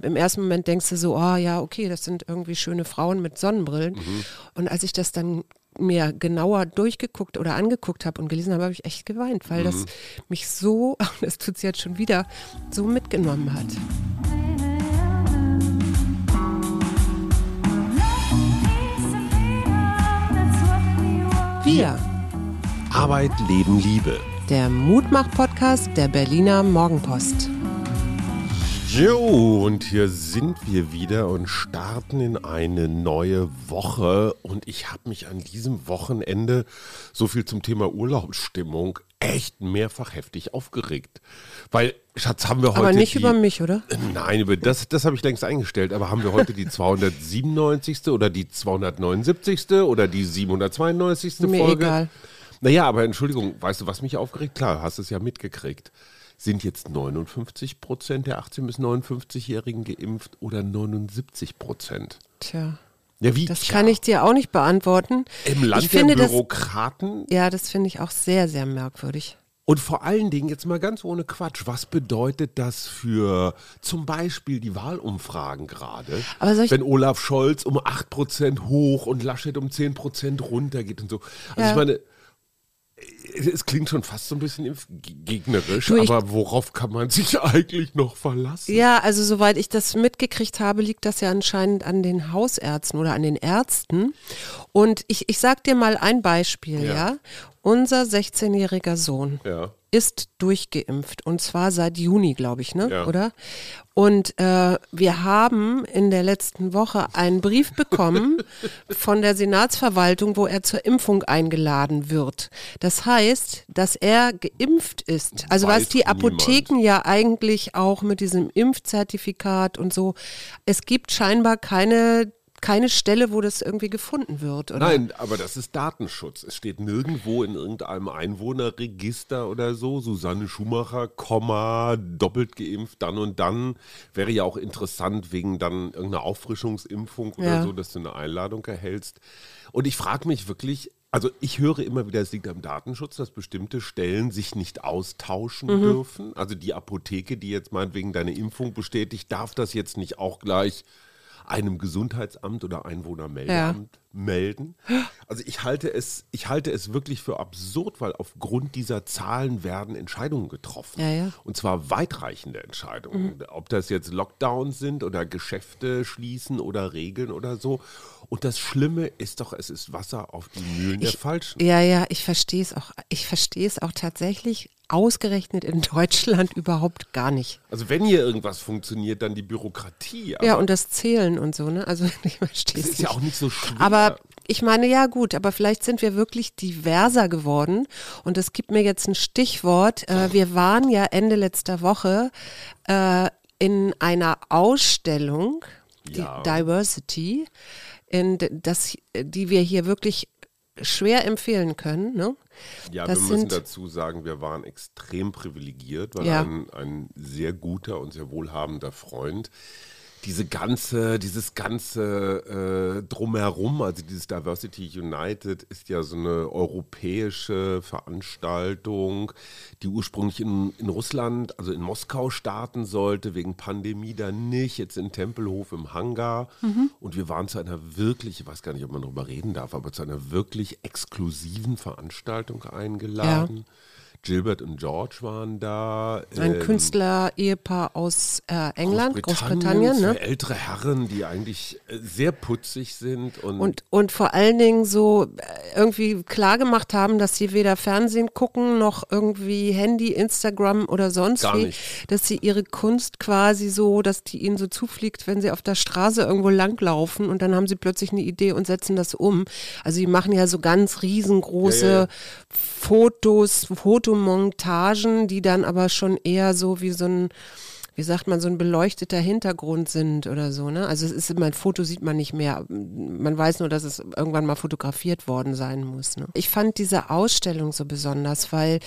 Im ersten Moment denkst du so, oh ja, okay, das sind irgendwie schöne Frauen mit Sonnenbrillen. Mhm. Und als ich das dann mir genauer durchgeguckt oder angeguckt habe und gelesen habe, habe ich echt geweint, weil das Mhm. mich so, das tut sie jetzt schon wieder, so mitgenommen hat. Wir, Arbeit, Leben, Liebe. der Mutmach-Podcast der Berliner Morgenpost. Jo, und hier sind wir wieder und starten in eine neue Woche. Und ich habe mich an diesem Wochenende, so viel zum Thema Urlaubsstimmung, echt mehrfach heftig aufgeregt. Weil, Schatz, haben wir heute. Aber nicht die, über mich, oder? Nein, über das, das habe ich längst eingestellt. Aber haben wir heute die 297. oder die 279. oder die 792. Mir Folge? egal. Naja, aber Entschuldigung, weißt du, was mich aufgeregt? Klar, hast es ja mitgekriegt. Sind jetzt 59 Prozent der 18- bis 59-Jährigen geimpft oder 79 Prozent? Tja, Ja, wie? das Tja, kann ich dir auch nicht beantworten. Im Land ich finde der das, Bürokraten ja, das finde ich auch sehr, sehr merkwürdig. und vor allen Dingen jetzt mal ganz ohne Quatsch. Was bedeutet das für zum Beispiel die Wahlumfragen gerade? Wenn Olaf Scholz um 8 Prozent hoch und Laschet um 10 Prozent runter geht und so. Also Ja. ich meine, es klingt schon fast so ein bisschen gegnerisch, Du, aber worauf kann man sich eigentlich noch verlassen? Ja, also soweit ich das mitgekriegt habe, liegt das ja anscheinend an den Hausärzten oder an den Ärzten. Und ich, ich sag dir mal ein Beispiel, ja. Ja. Unser 16-jähriger Sohn Ja. Ist durchgeimpft und zwar seit Juni, glaube ich, ne? Ja. Oder? Und äh, wir haben in der letzten Woche einen Brief bekommen von der Senatsverwaltung, wo er zur Impfung eingeladen wird. Das heißt, dass er geimpft ist. Also was Weiß die niemand. Apotheken ja eigentlich auch mit diesem Impfzertifikat und so. Es gibt scheinbar keine keine Stelle, wo das irgendwie gefunden wird, oder? Nein, aber das ist Datenschutz. Es steht nirgendwo in irgendeinem Einwohnerregister oder so, Susanne Schumacher, Komma, doppelt geimpft, dann und dann. Wäre ja auch interessant wegen dann irgendeiner Auffrischungsimpfung oder Ja. so, dass du eine Einladung erhältst. Und ich frage mich wirklich, also ich höre immer wieder, es liegt am Datenschutz, dass bestimmte Stellen sich nicht austauschen Mhm. dürfen. Also die Apotheke, die jetzt meinetwegen deine Impfung bestätigt, darf das jetzt nicht auch gleich einem Gesundheitsamt oder Einwohnermeldeamt melden. Also ich halte es, ich halte es wirklich für absurd, weil aufgrund dieser Zahlen werden Entscheidungen getroffen. Ja, ja. Und zwar weitreichende Entscheidungen. Ob das jetzt Lockdowns sind oder Geschäfte schließen oder Regeln oder so. Und das Schlimme ist doch, es ist Wasser auf die Mühlen der Falschen. Ja, ja, ich verstehe es auch. Ich verstehe es auch tatsächlich ausgerechnet in Deutschland überhaupt gar nicht. Also wenn hier irgendwas funktioniert, dann die Bürokratie. Aber ja, und das Zählen und so, ne? Also ich verstehe es ist nicht. ja auch nicht so. Aber ich meine, ja gut, aber vielleicht sind wir wirklich diverser geworden. Und es gibt mir jetzt ein Stichwort. Äh, wir waren ja Ende letzter Woche äh, in einer Ausstellung, die Ja. Diversity, in das, die wir hier wirklich schwer empfehlen können. Ne? Ja, Das wir müssen sind- dazu sagen, wir waren extrem privilegiert, weil Ja. ein, ein sehr guter und sehr wohlhabender Freund diese ganze, dieses ganze äh, drumherum, also dieses Diversity United ist ja so eine europäische Veranstaltung, die ursprünglich in, in Russland, also in Moskau starten sollte, wegen Pandemie dann nicht, jetzt in Tempelhof im Hangar. Und wir waren zu einer wirklich, ich weiß gar nicht, ob man darüber reden darf, aber zu einer wirklich exklusiven Veranstaltung eingeladen. Gilbert und George waren da. Ein ähm, Künstler-Ehepaar aus äh, England, Großbritannien. zwei Ne? ältere Herren, die eigentlich äh, sehr putzig sind und, Und, und vor allen Dingen so äh, irgendwie klar gemacht haben, dass sie weder Fernsehen gucken, noch irgendwie Handy, Instagram oder sonst Gar wie. nichts. Dass sie ihre Kunst quasi so, dass die ihnen so zufliegt, wenn sie auf der Straße irgendwo langlaufen und dann haben sie plötzlich eine Idee und setzen das um. Also sie machen ja so ganz riesengroße Ja, ja, ja. Fotos, Fotomontagen, die dann aber schon eher so wie so ein wie sagt man, so ein beleuchteter Hintergrund sind oder so, ne? Also es ist immer ein Foto sieht man nicht mehr. Man weiß nur, dass es irgendwann mal fotografiert worden sein muss. Ne? Ich fand diese Ausstellung so besonders, weil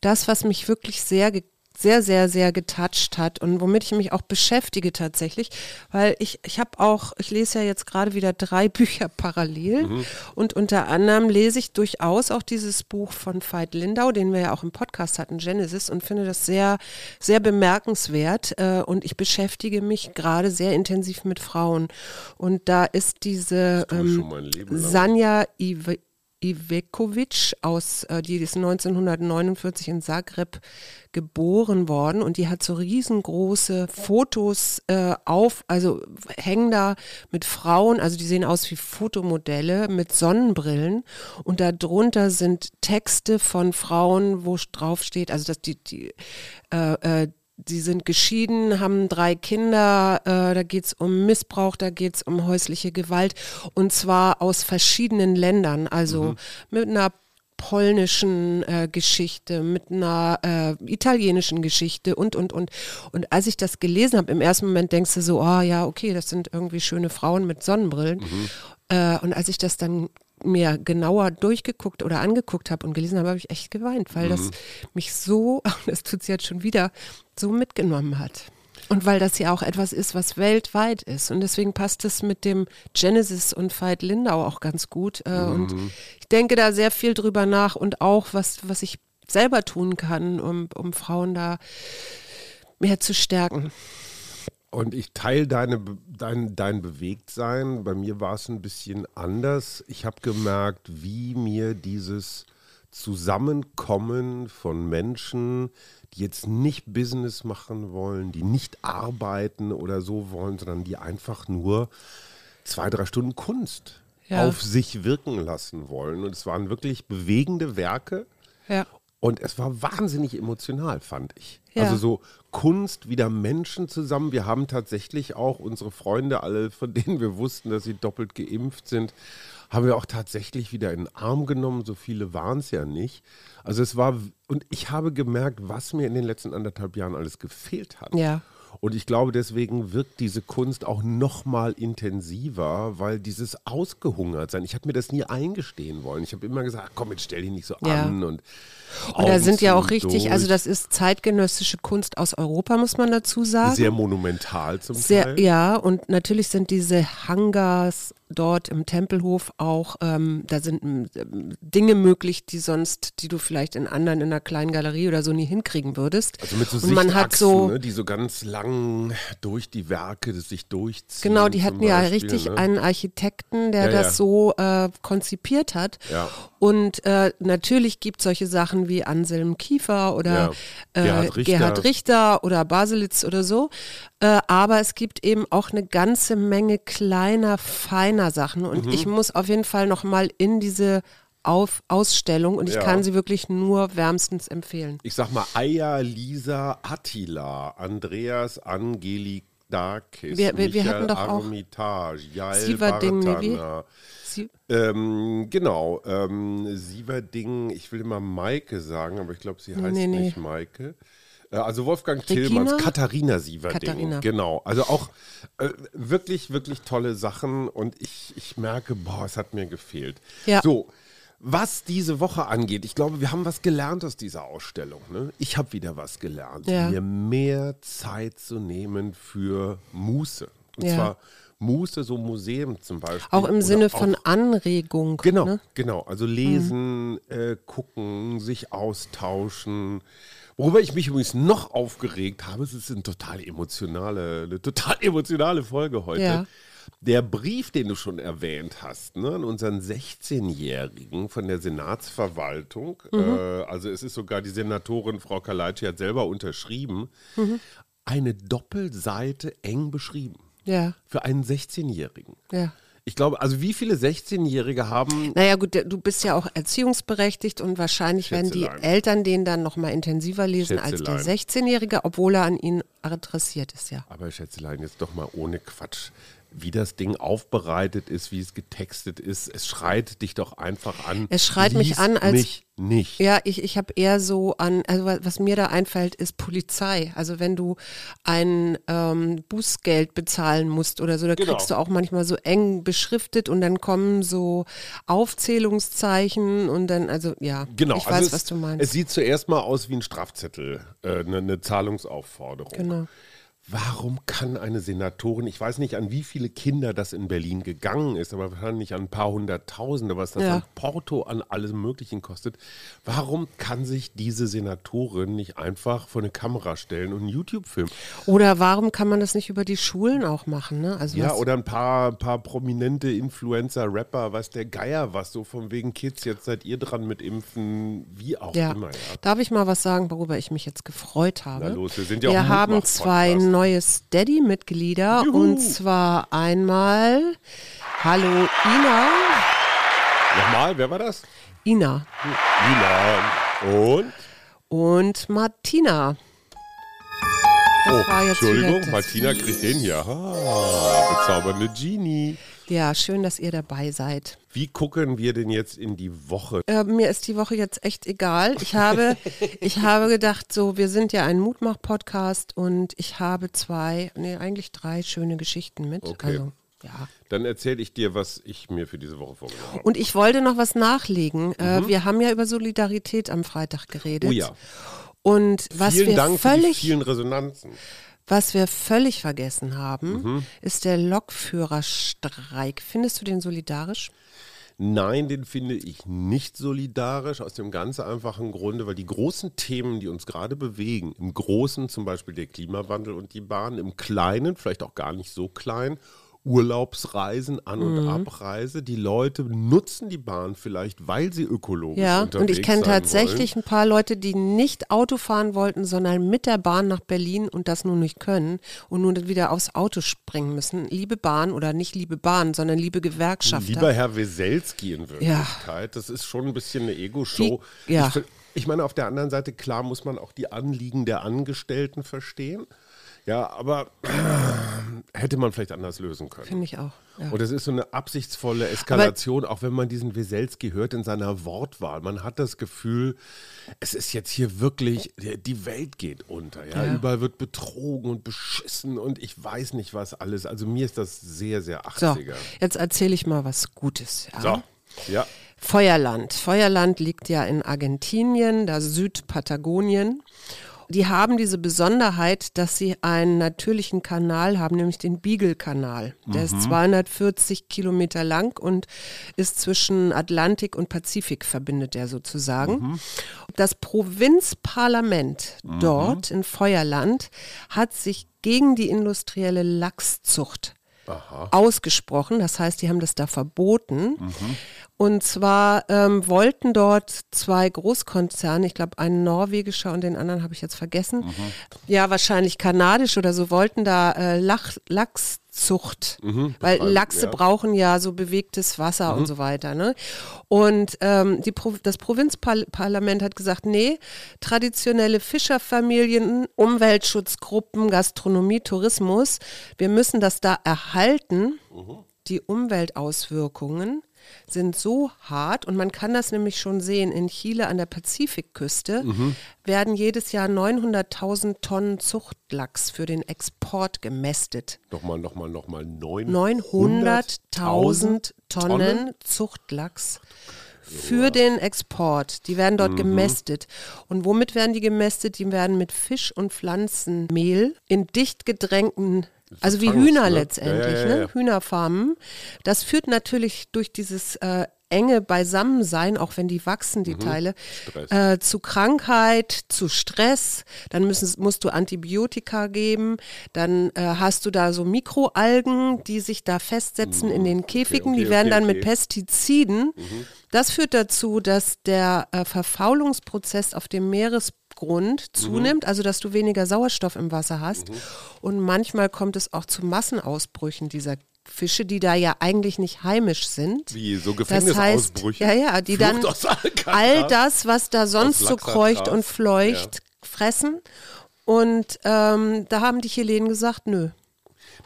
das, was mich wirklich sehr ge sehr, sehr, sehr getoucht hat und womit ich mich auch beschäftige tatsächlich, weil ich, ich habe auch, ich lese ja jetzt gerade wieder drei Bücher parallel mhm. und unter anderem lese ich durchaus auch dieses Buch von Veit Lindau, den wir ja auch im Podcast hatten, Genesis, und finde das sehr, sehr bemerkenswert äh, und ich beschäftige mich gerade sehr intensiv mit Frauen und da ist diese ähm, Sanja Ive Ivekovic aus, äh, die ist 1949 in Zagreb geboren worden und die hat so riesengroße Fotos äh, auf, also hängen da mit Frauen, also die sehen aus wie Fotomodelle mit Sonnenbrillen und darunter sind Texte von Frauen, wo drauf steht, also dass die, die äh, äh, Sie sind geschieden, haben drei Kinder, äh, da geht es um Missbrauch, da geht es um häusliche Gewalt und zwar aus verschiedenen Ländern, also mhm. mit einer polnischen äh, Geschichte, mit einer äh, italienischen Geschichte und, und, und. Und als ich das gelesen habe, im ersten Moment denkst du so, ah oh, ja, okay, das sind irgendwie schöne Frauen mit Sonnenbrillen. Mhm. Äh, und als ich das dann mir genauer durchgeguckt oder angeguckt habe und gelesen habe, habe ich echt geweint, weil mhm. das mich so, das tut es jetzt schon wieder, so mitgenommen hat. Und weil das ja auch etwas ist, was weltweit ist. Und deswegen passt es mit dem Genesis und Veit Lindau auch ganz gut. Äh, mhm. Und ich denke da sehr viel drüber nach und auch, was, was ich selber tun kann, um, um Frauen da mehr zu stärken. Und ich teile deine, dein, dein Bewegtsein. Bei mir war es ein bisschen anders. Ich habe gemerkt, wie mir dieses Zusammenkommen von Menschen, die jetzt nicht Business machen wollen, die nicht arbeiten oder so wollen, sondern die einfach nur zwei, drei Stunden Kunst ja. auf sich wirken lassen wollen. Und es waren wirklich bewegende Werke. Ja. Und es war wahnsinnig emotional, fand ich. Ja. Also so Kunst, wieder Menschen zusammen. Wir haben tatsächlich auch unsere Freunde, alle, von denen wir wussten, dass sie doppelt geimpft sind, haben wir auch tatsächlich wieder in den Arm genommen. So viele waren es ja nicht. Also es war, und ich habe gemerkt, was mir in den letzten anderthalb Jahren alles gefehlt hat. Ja. Und ich glaube, deswegen wirkt diese Kunst auch noch mal intensiver, weil dieses ausgehungert sein. Ich habe mir das nie eingestehen wollen. Ich habe immer gesagt, komm, jetzt stell dich nicht so ja. an und und da sind ja auch richtig, durch. also das ist zeitgenössische Kunst aus Europa, muss man dazu sagen. Sehr monumental zum Sehr, Teil. Ja, und natürlich sind diese Hangars dort im Tempelhof auch, ähm, da sind ähm, Dinge möglich, die sonst, die du vielleicht in anderen, in einer kleinen Galerie oder so nie hinkriegen würdest. Also mit so und man hat so, ne, die so ganz lang durch die Werke sich durchziehen. Genau, die hatten Beispiel, ja richtig ne? einen Architekten, der ja, das ja. so äh, konzipiert hat. Ja. Und äh, natürlich gibt es solche Sachen wie Anselm Kiefer oder ja. Gerhard, äh, Richter. Gerhard, Richter. oder Baselitz oder so. Äh, aber es gibt eben auch eine ganze Menge kleiner, feiner Sachen. Und mhm. ich muss auf jeden Fall nochmal in diese auf Ausstellung und ich ja. kann sie wirklich nur wärmstens empfehlen. Ich sag mal Aya, Lisa, Attila, Andreas, Angelik, Darkis, wir, wir, wir hatten doch Armitage, Jael Sieverding, ähm, genau, ähm, Sieverding, ich will immer Maike sagen, aber ich glaube, sie heißt nee, nee. nicht Maike. Äh, also Wolfgang Regina? Tillmanns, Katharina Sieverding. Katharina. Genau. Also auch äh, wirklich, wirklich tolle Sachen und ich, ich merke, boah, es hat mir gefehlt. Ja. So, was diese Woche angeht, ich glaube, wir haben was gelernt aus dieser Ausstellung. Ne? Ich habe wieder was gelernt, ja. mir mehr Zeit zu nehmen für Muße. Und ja. zwar Muße, so Museum zum Beispiel. Auch im Sinne von auch, Anregung. Genau, ne? genau. Also lesen, mhm. äh, gucken, sich austauschen. Worüber ich mich übrigens noch aufgeregt habe, es ist eine total emotionale, eine total emotionale Folge heute. Ja. Der Brief, den du schon erwähnt hast, ne, an unseren 16-Jährigen von der Senatsverwaltung, mhm. äh, also es ist sogar die Senatorin Frau Kaleitschi hat selber unterschrieben, mhm. eine Doppelseite eng beschrieben. Ja. Für einen 16-Jährigen. Ja. Ich glaube, also wie viele 16-Jährige haben. Naja, gut, du bist ja auch erziehungsberechtigt und wahrscheinlich werden die Eltern den dann nochmal intensiver lesen Schätzelein. als der 16-Jährige, obwohl er an ihn adressiert ist, ja. Aber Schätzelein, jetzt doch mal ohne Quatsch. Wie das Ding aufbereitet ist, wie es getextet ist, es schreit dich doch einfach an. Es schreit mich Lies an, als- mich nicht. Ja, ich, ich habe eher so an, also wa- was mir da einfällt, ist Polizei. Also wenn du ein ähm, Bußgeld bezahlen musst oder so, da Genau. kriegst du auch manchmal so eng beschriftet und dann kommen so Aufzählungszeichen und dann, also ja, Genau, ich also weiß, es, was du meinst. Es sieht zuerst mal aus wie ein Strafzettel, äh, eine, eine Zahlungsaufforderung. Genau. Warum kann eine Senatorin, ich weiß nicht, an wie viele Kinder das in Berlin gegangen ist, aber wahrscheinlich an ein paar hunderttausende, was das Ja. an Porto an alles Möglichen kostet, warum kann sich diese Senatorin nicht einfach vor eine Kamera stellen und einen YouTube-Film? Oder warum kann man das nicht über die Schulen auch machen? Ne? Also Ja, oder ein paar, paar prominente Influencer, Rapper, was der Geier was, so von wegen Kids, jetzt seid ihr dran mit Impfen, wie auch ja. immer. Ja. Darf ich mal was sagen, worüber ich mich jetzt gefreut habe? Na los, wir sind ja auch wir ein haben zwei neue Steady-Mitglieder und zwar einmal Hallo Ina. Nochmal, wer war das? Ina Lina. Und? und Martina. Das oh, Entschuldigung, Martina kriegt den hier. Ah, bezaubernde Genie. Ja, schön, dass ihr dabei seid. Wie gucken wir denn jetzt in die Woche? Äh, mir ist die Woche jetzt echt egal. Ich habe, ich habe gedacht, so, wir sind ja ein Mutmach-Podcast und ich habe zwei, nee, eigentlich drei schöne Geschichten mit. Okay. Also, ja. Dann erzähle ich dir, was ich mir für diese Woche vorgenommen habe. Und ich wollte noch was nachlegen. Äh, wir haben ja über Solidarität am Freitag geredet. Mhm. Oh ja. Und was Vielen wir Dank für die völlig, vielen Resonanzen. Was wir völlig vergessen haben, Mhm. ist der Lokführerstreik. Findest du den solidarisch? Nein, den finde ich nicht solidarisch, aus dem ganz einfachen Grunde, weil die großen Themen, die uns gerade bewegen, im Großen zum Beispiel der Klimawandel und die Bahn, im Kleinen, vielleicht auch gar nicht so klein, Urlaubsreisen, An- und Mhm. Abreise, die Leute nutzen die Bahn vielleicht, weil sie ökologisch Ja, unterwegs und ich kenne tatsächlich ein paar Leute, die nicht Auto fahren wollten, sondern mit der Bahn nach Berlin und das nun nicht können und nun wieder aufs Auto springen müssen. Liebe Bahn oder nicht liebe Bahn, sondern liebe wollen. Gewerkschafter. Lieber Herr Weselski in Wirklichkeit, das ist schon ein bisschen eine Ego-Show. Ja. Ich, ich meine, auf der anderen Seite, klar muss man auch die Anliegen der Angestellten verstehen. Ja, aber hätte man vielleicht anders lösen können. Finde ich auch. Ja. Und es ist so eine absichtsvolle Eskalation, auch wenn man diesen Weselski hört in seiner Wortwahl. Man hat das Gefühl, es ist jetzt hier wirklich, die Welt geht unter. Ja? Ja. Überall wird betrogen und beschissen und ich weiß nicht was alles. Also mir ist das sehr, sehr So, 80er. jetzt erzähle ich mal was Gutes. Ja? So, ja. Feuerland. Feuerland liegt ja in Argentinien, da Südpatagonien. Die haben diese Besonderheit, dass sie einen natürlichen Kanal haben, nämlich den Beagle-Kanal. Der ist 240 Kilometer lang und ist zwischen Atlantik und Pazifik verbindet er sozusagen. Das Provinzparlament dort in Feuerland hat sich gegen die industrielle Lachszucht ausgesprochen. Das heißt, die haben das da verboten. Und zwar ähm, wollten dort zwei Großkonzerne, ich glaube ein norwegischer und den anderen habe ich jetzt vergessen, ja wahrscheinlich kanadisch oder so, wollten da äh, Lach, Lachszucht, weil betreiben, Lachse ja. brauchen ja so bewegtes Wasser und so weiter. Ne? Und ähm, die Pro das Provinzparlament hat gesagt, nee, traditionelle Fischerfamilien, Umweltschutzgruppen, Gastronomie, Tourismus, wir müssen das da erhalten. Die Umweltauswirkungen sind so hart und man kann das nämlich schon sehen. In Chile an der Pazifikküste werden jedes Jahr 900.000 Tonnen Zuchtlachs für den Export gemästet. Nochmal, nochmal, nochmal. 900.000 Tonnen Zuchtlachs für den Export. Die werden dort gemästet. Und womit werden die gemästet? Die werden mit Fisch- und Pflanzenmehl in dicht gedrängten, also wie Fangs, Hühner ne? letztendlich, Ja, ja, ne? Hühnerfarmen. Das führt natürlich durch dieses äh, enge Beisammensein, auch wenn die wachsen, Mhm. die Teile, Stress. äh, zu Krankheit, zu Stress. Dann müssen, musst du Antibiotika geben. Dann äh, hast du da so Mikroalgen, die sich da festsetzen in den Käfigen. Mhm. okay, die werden okay, dann mit okay. Mhm. Pestiziden. Das führt dazu, dass der äh, Verfaulungsprozess auf dem Meeresgrund zunimmt, also dass du weniger Sauerstoff im Wasser hast. Mhm. Und manchmal kommt es auch zu Massenausbrüchen dieser Fische, die da ja eigentlich nicht heimisch sind. Wie, so Das heißt, Gefängnisausbrüche? ja, ja, die Flucht dann all das, was da sonst so kreucht und fleucht, fressen Und ähm, da haben die Chilenen gesagt, nö.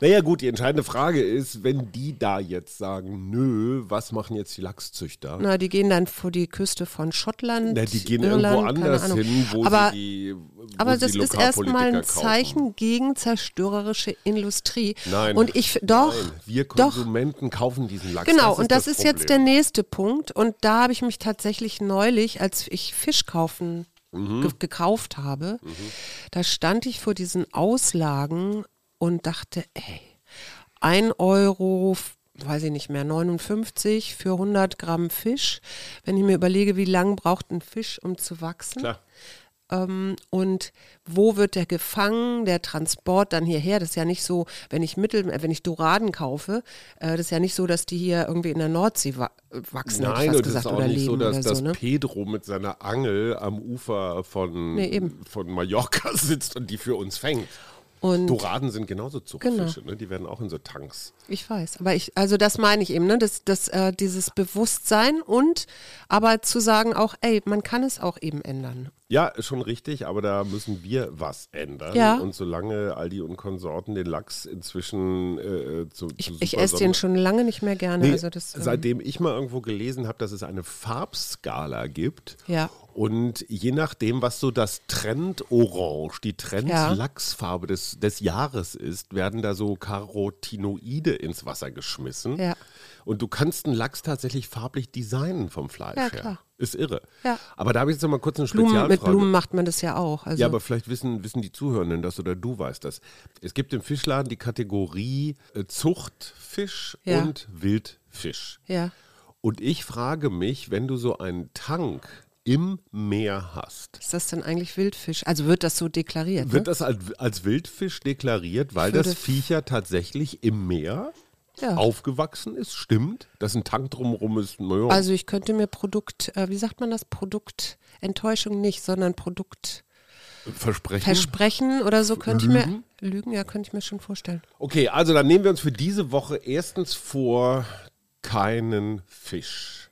Naja, gut, die entscheidende Frage ist, wenn die da jetzt sagen, nö, was machen jetzt die Lachszüchter? Na, die gehen dann vor die Küste von Schottland. Na, die gehen Irland, irgendwo anders hin, wo aber, sie die wo aber das ist erstmal ein Zeichen kaufen. gegen zerstörerische Industrie. Nein. Und ich, doch, Nein, wir doch. Konsumenten kaufen diesen Lachs. Genau, das und das ist jetzt der nächste Punkt. Und da habe ich mich tatsächlich neulich, als ich Fisch kaufen Mhm. ge gekauft habe, da stand ich vor diesen Auslagen und dachte, ey, ein Euro, weiß ich nicht mehr, 59 für 100 Gramm Fisch. Wenn ich mir überlege, wie lang braucht ein Fisch, um zu wachsen. Klar. Ähm, und wo wird der gefangen, der Transport dann hierher? Das ist ja nicht so, wenn ich Mittel, äh, wenn ich Doraden kaufe, äh, das ist ja nicht so, dass die hier irgendwie in der Nordsee wa wachsen, Nein, und gesagt, ist auch oder nicht so, dass, dass so, ne? Pedro mit seiner Angel am Ufer von, Nee, von Mallorca sitzt und die für uns fängt. Und Doraden sind genauso Zuchtfische, Genau. ne? die werden auch in so Tanks. ich weiß, aber ich, also das meine ich eben, ne? Das, das, äh, dieses Bewusstsein und aber zu sagen auch, ey, man kann es auch eben ändern. Ja, schon richtig, aber da müssen wir was ändern. Ja. Und solange Aldi und Konsorten den Lachs inzwischen äh, zu, Ich, zu ich esse den schon lange nicht mehr gerne. Nee, also das, ähm, seitdem ich mal irgendwo gelesen habe, dass es eine Farbskala gibt. Ja. Und je nachdem, was so das Trend Orange, die Trend Ja. Lachsfarbe des, des Jahres ist, werden da so Carotinoide ins Wasser geschmissen. Ja. Und du kannst einen Lachs tatsächlich farblich designen vom Fleisch Ja, her. klar. Ist irre. Ja. Aber da habe ich jetzt noch mal kurz eine Blumen, Spezialfrage. mit Blumen macht man das ja auch. Also, Ja, aber vielleicht wissen, wissen die Zuhörenden das oder du weißt das. Es gibt im Fischladen die Kategorie äh, Zuchtfisch Ja. und Wildfisch. ja. Und ich frage mich, wenn du so einen Tank im Meer hast, Ist das dann eigentlich Wildfisch? Also wird das so deklariert? wird ne? das als, als Wildfisch deklariert, weil das Viech ja tatsächlich im Meer Ja. aufgewachsen ist? Stimmt? Dass ein Tank drumherum ist? Naja. Also ich könnte mir Produkt, äh, wie sagt man das? Produktenttäuschung nicht, sondern Produktversprechen Versprechen? oder so könnte ich mir, Lügen, ja, könnte ich mir schon vorstellen. Okay, also dann nehmen wir uns für diese Woche erstens vor, keinen Fisch.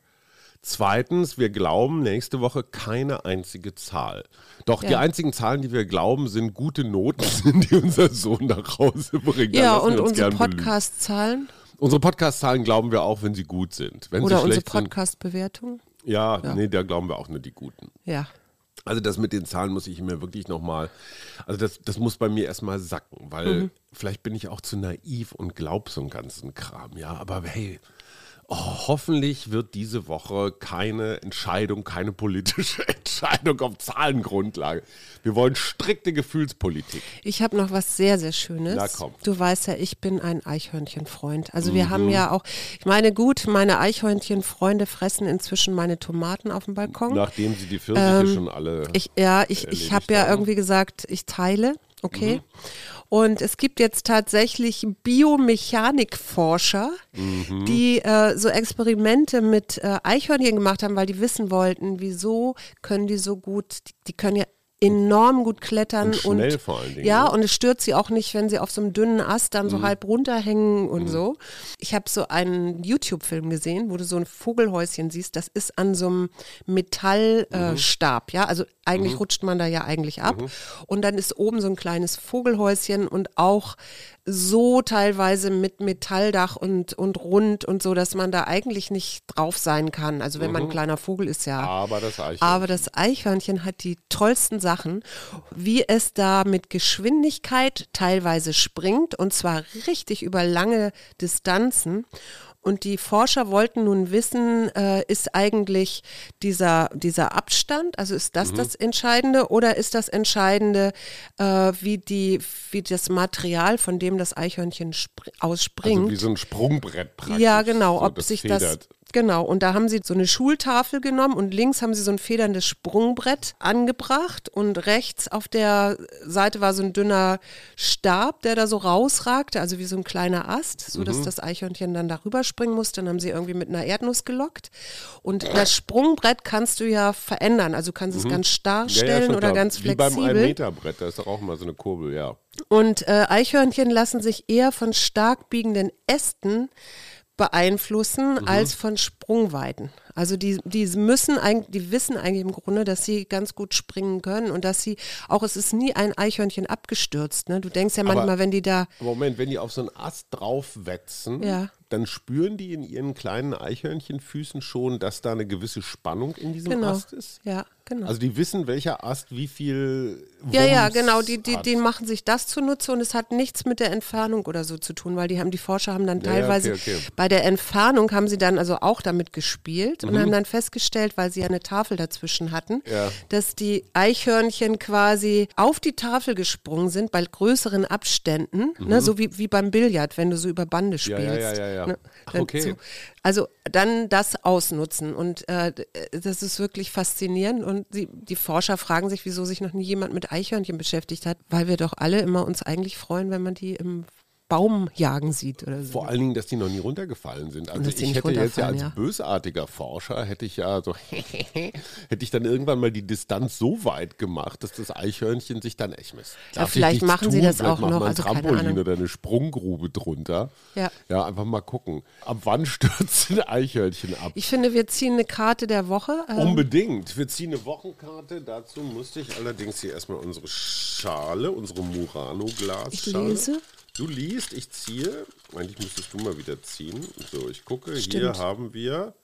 Zweitens, wir glauben nächste Woche keine einzige Zahl. Doch die Ja. einzigen Zahlen, die wir glauben, sind gute Noten, die unser Sohn nach Hause bringt. Ja, und uns unsere. Podcast-Zahlen Unsere Podcast-Zahlen glauben wir auch, wenn sie gut sind. Wenn oder unsere Podcast-Bewertung. ja, nee, da glauben wir auch nur die guten. Ja. Also das mit den Zahlen muss ich mir wirklich nochmal, also das, das muss bei mir erstmal sacken, weil Mhm. vielleicht bin ich auch zu naiv und glaub so einen ganzen Kram, ja, aber hey, oh, hoffentlich wird diese Woche keine Entscheidung, keine politische Entscheidung auf Zahlengrundlage. Wir wollen strikte Gefühlspolitik. Ich habe noch was sehr, sehr Schönes. Na, komm. Du weißt ja, ich bin ein Eichhörnchenfreund. Also Mhm. wir haben ja auch, ich meine, gut, meine Eichhörnchenfreunde fressen inzwischen meine Tomaten auf dem Balkon. Nachdem sie die Pfirsiche schon alle... Ähm, Ich, ja, ich, ich habe ja irgendwie gesagt, ich teile, okay. Mhm. Und es gibt jetzt tatsächlich Biomechanikforscher, Mhm. die äh, so Experimente mit äh, Eichhörnchen gemacht haben, weil die wissen wollten, wieso können die so gut, die, die können ja enorm gut klettern Und schnell vor allen Dingen, ja ne? und es stört sie auch nicht, wenn sie auf so einem dünnen Ast dann Mhm. so halb runterhängen und so. Ich habe so einen YouTube-Film gesehen, wo du so ein Vogelhäuschen siehst. Das ist an so einem Metallstab, äh, Stab, ja. Also eigentlich rutscht man da ja eigentlich ab. Und dann ist oben so ein kleines Vogelhäuschen und auch so teilweise mit Metalldach und, und rund und so, dass man da eigentlich nicht drauf sein kann. Also wenn man ein kleiner Vogel ist, ja. aber das Eichhörnchen. Aber das Eichhörnchen hat die tollsten Sachen, wie es da mit Geschwindigkeit teilweise springt und zwar richtig über lange Distanzen. Und die Forscher wollten nun wissen, äh, ist eigentlich dieser, dieser Abstand, also ist das das Entscheidende oder ist das Entscheidende, äh, wie, die, wie das Material, von dem das Eichhörnchen spr- ausspringt? also wie so ein Sprungbrett praktisch. Ja, genau, so, ob sich federt. das. Genau, und da haben sie so eine Schultafel genommen und links haben sie so ein federndes Sprungbrett angebracht und rechts auf der Seite war so ein dünner Stab, der da so rausragte, also wie so ein kleiner Ast, so Mhm. dass das Eichhörnchen dann darüber springen musste. Dann haben sie irgendwie mit einer Erdnuss gelockt. Und das Sprungbrett kannst du ja verändern, also du kannst es ganz starr Mhm. Ja, ja, stellen oder ganz Wie beim flexibel. 1-Meter-Brett, da ist doch auch mal so eine Kurbel, ja. Und äh, Eichhörnchen lassen sich eher von stark biegenden Ästen beeinflussen Mhm. als von Sprungweiten. Also die, die müssen eigentlich, die wissen eigentlich im Grunde, dass sie ganz gut springen können und dass sie, auch es ist nie ein Eichhörnchen abgestürzt. Ne? Du denkst ja manchmal, Aber- wenn die da, Moment, wenn die auf so einen Ast draufwetzen, Ja. dann spüren die in ihren kleinen Eichhörnchenfüßen schon, dass da eine gewisse Spannung in diesem genau, Ast ist? ja, genau. Also die wissen, welcher Ast wie viel ja, ja, Wumms genau, die, die, die machen sich das zunutze und es hat nichts mit der Entfernung oder so zu tun, weil die haben, die Forscher haben dann Ja, ja, teilweise, okay, okay. bei der Entfernung haben sie dann also auch damit gespielt Mhm. und haben dann festgestellt, weil sie ja eine Tafel dazwischen hatten, Ja. dass die Eichhörnchen quasi auf die Tafel gesprungen sind bei größeren Abständen, ne, so wie, wie beim Billard, wenn du so über Bande Mhm. Ja, spielst. ja, ja, ja, ja. Ne, okay. so, also dann das ausnutzen. Und äh, das ist wirklich faszinierend. Und die, die Forscher fragen sich, wieso sich noch nie jemand mit Eichhörnchen beschäftigt hat, weil wir doch alle immer uns eigentlich freuen, wenn man die im Baum jagen sieht oder so. Vor allen Dingen, dass die noch nie runtergefallen sind. Also ich hätte jetzt ja als ja. bösartiger Forscher, hätte ich ja so, hätte ich dann irgendwann mal die Distanz so weit gemacht, dass das Eichhörnchen sich dann echt misst. Ja, vielleicht machen sie das auch noch, Mal ein also Trampolin oder eine Sprunggrube drunter. Ja. Ja, einfach mal gucken. Ab wann stürzt ein Eichhörnchen ab? Ich finde, wir ziehen eine Karte der Woche. ähm, Unbedingt. Wir ziehen eine Wochenkarte. Dazu musste ich allerdings hier erstmal unsere Schale, unsere Murano-Glasschale. Ich lese. Du liest, ich ziehe. Eigentlich müsstest du mal wieder ziehen. So, ich gucke. Hier Stimmt. haben wir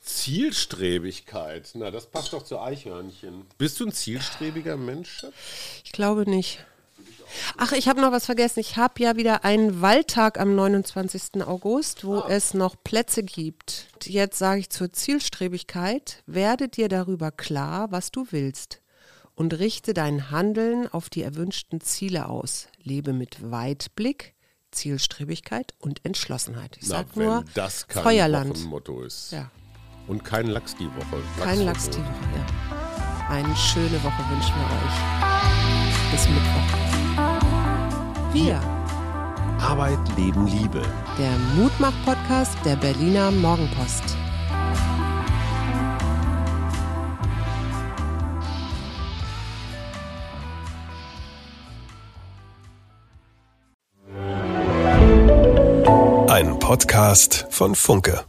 Zielstrebigkeit. Na, das passt doch zu Eichhörnchen. Bist du ein zielstrebiger Mensch? Ich glaube nicht. Ach, ich habe noch was vergessen. Ich habe ja wieder einen Waldtag am 29. August, wo es noch Plätze gibt. Jetzt sage ich zur Zielstrebigkeit, werde dir darüber klar, was du willst und richte dein Handeln auf die erwünschten Ziele aus. Lebe mit Weitblick, Zielstrebigkeit und Entschlossenheit. Ich Na, sag wenn nur das kein Feuerland. Wochenmotto ist. Ja, Und kein Lachs die Woche. kein Lachs die. Woche. Ja. Eine schöne Woche wünschen wir euch. Bis Mittwoch. Wir. Arbeit, Leben, Liebe. Der Mutmach-Podcast der Berliner Morgenpost. Podcast von Funke.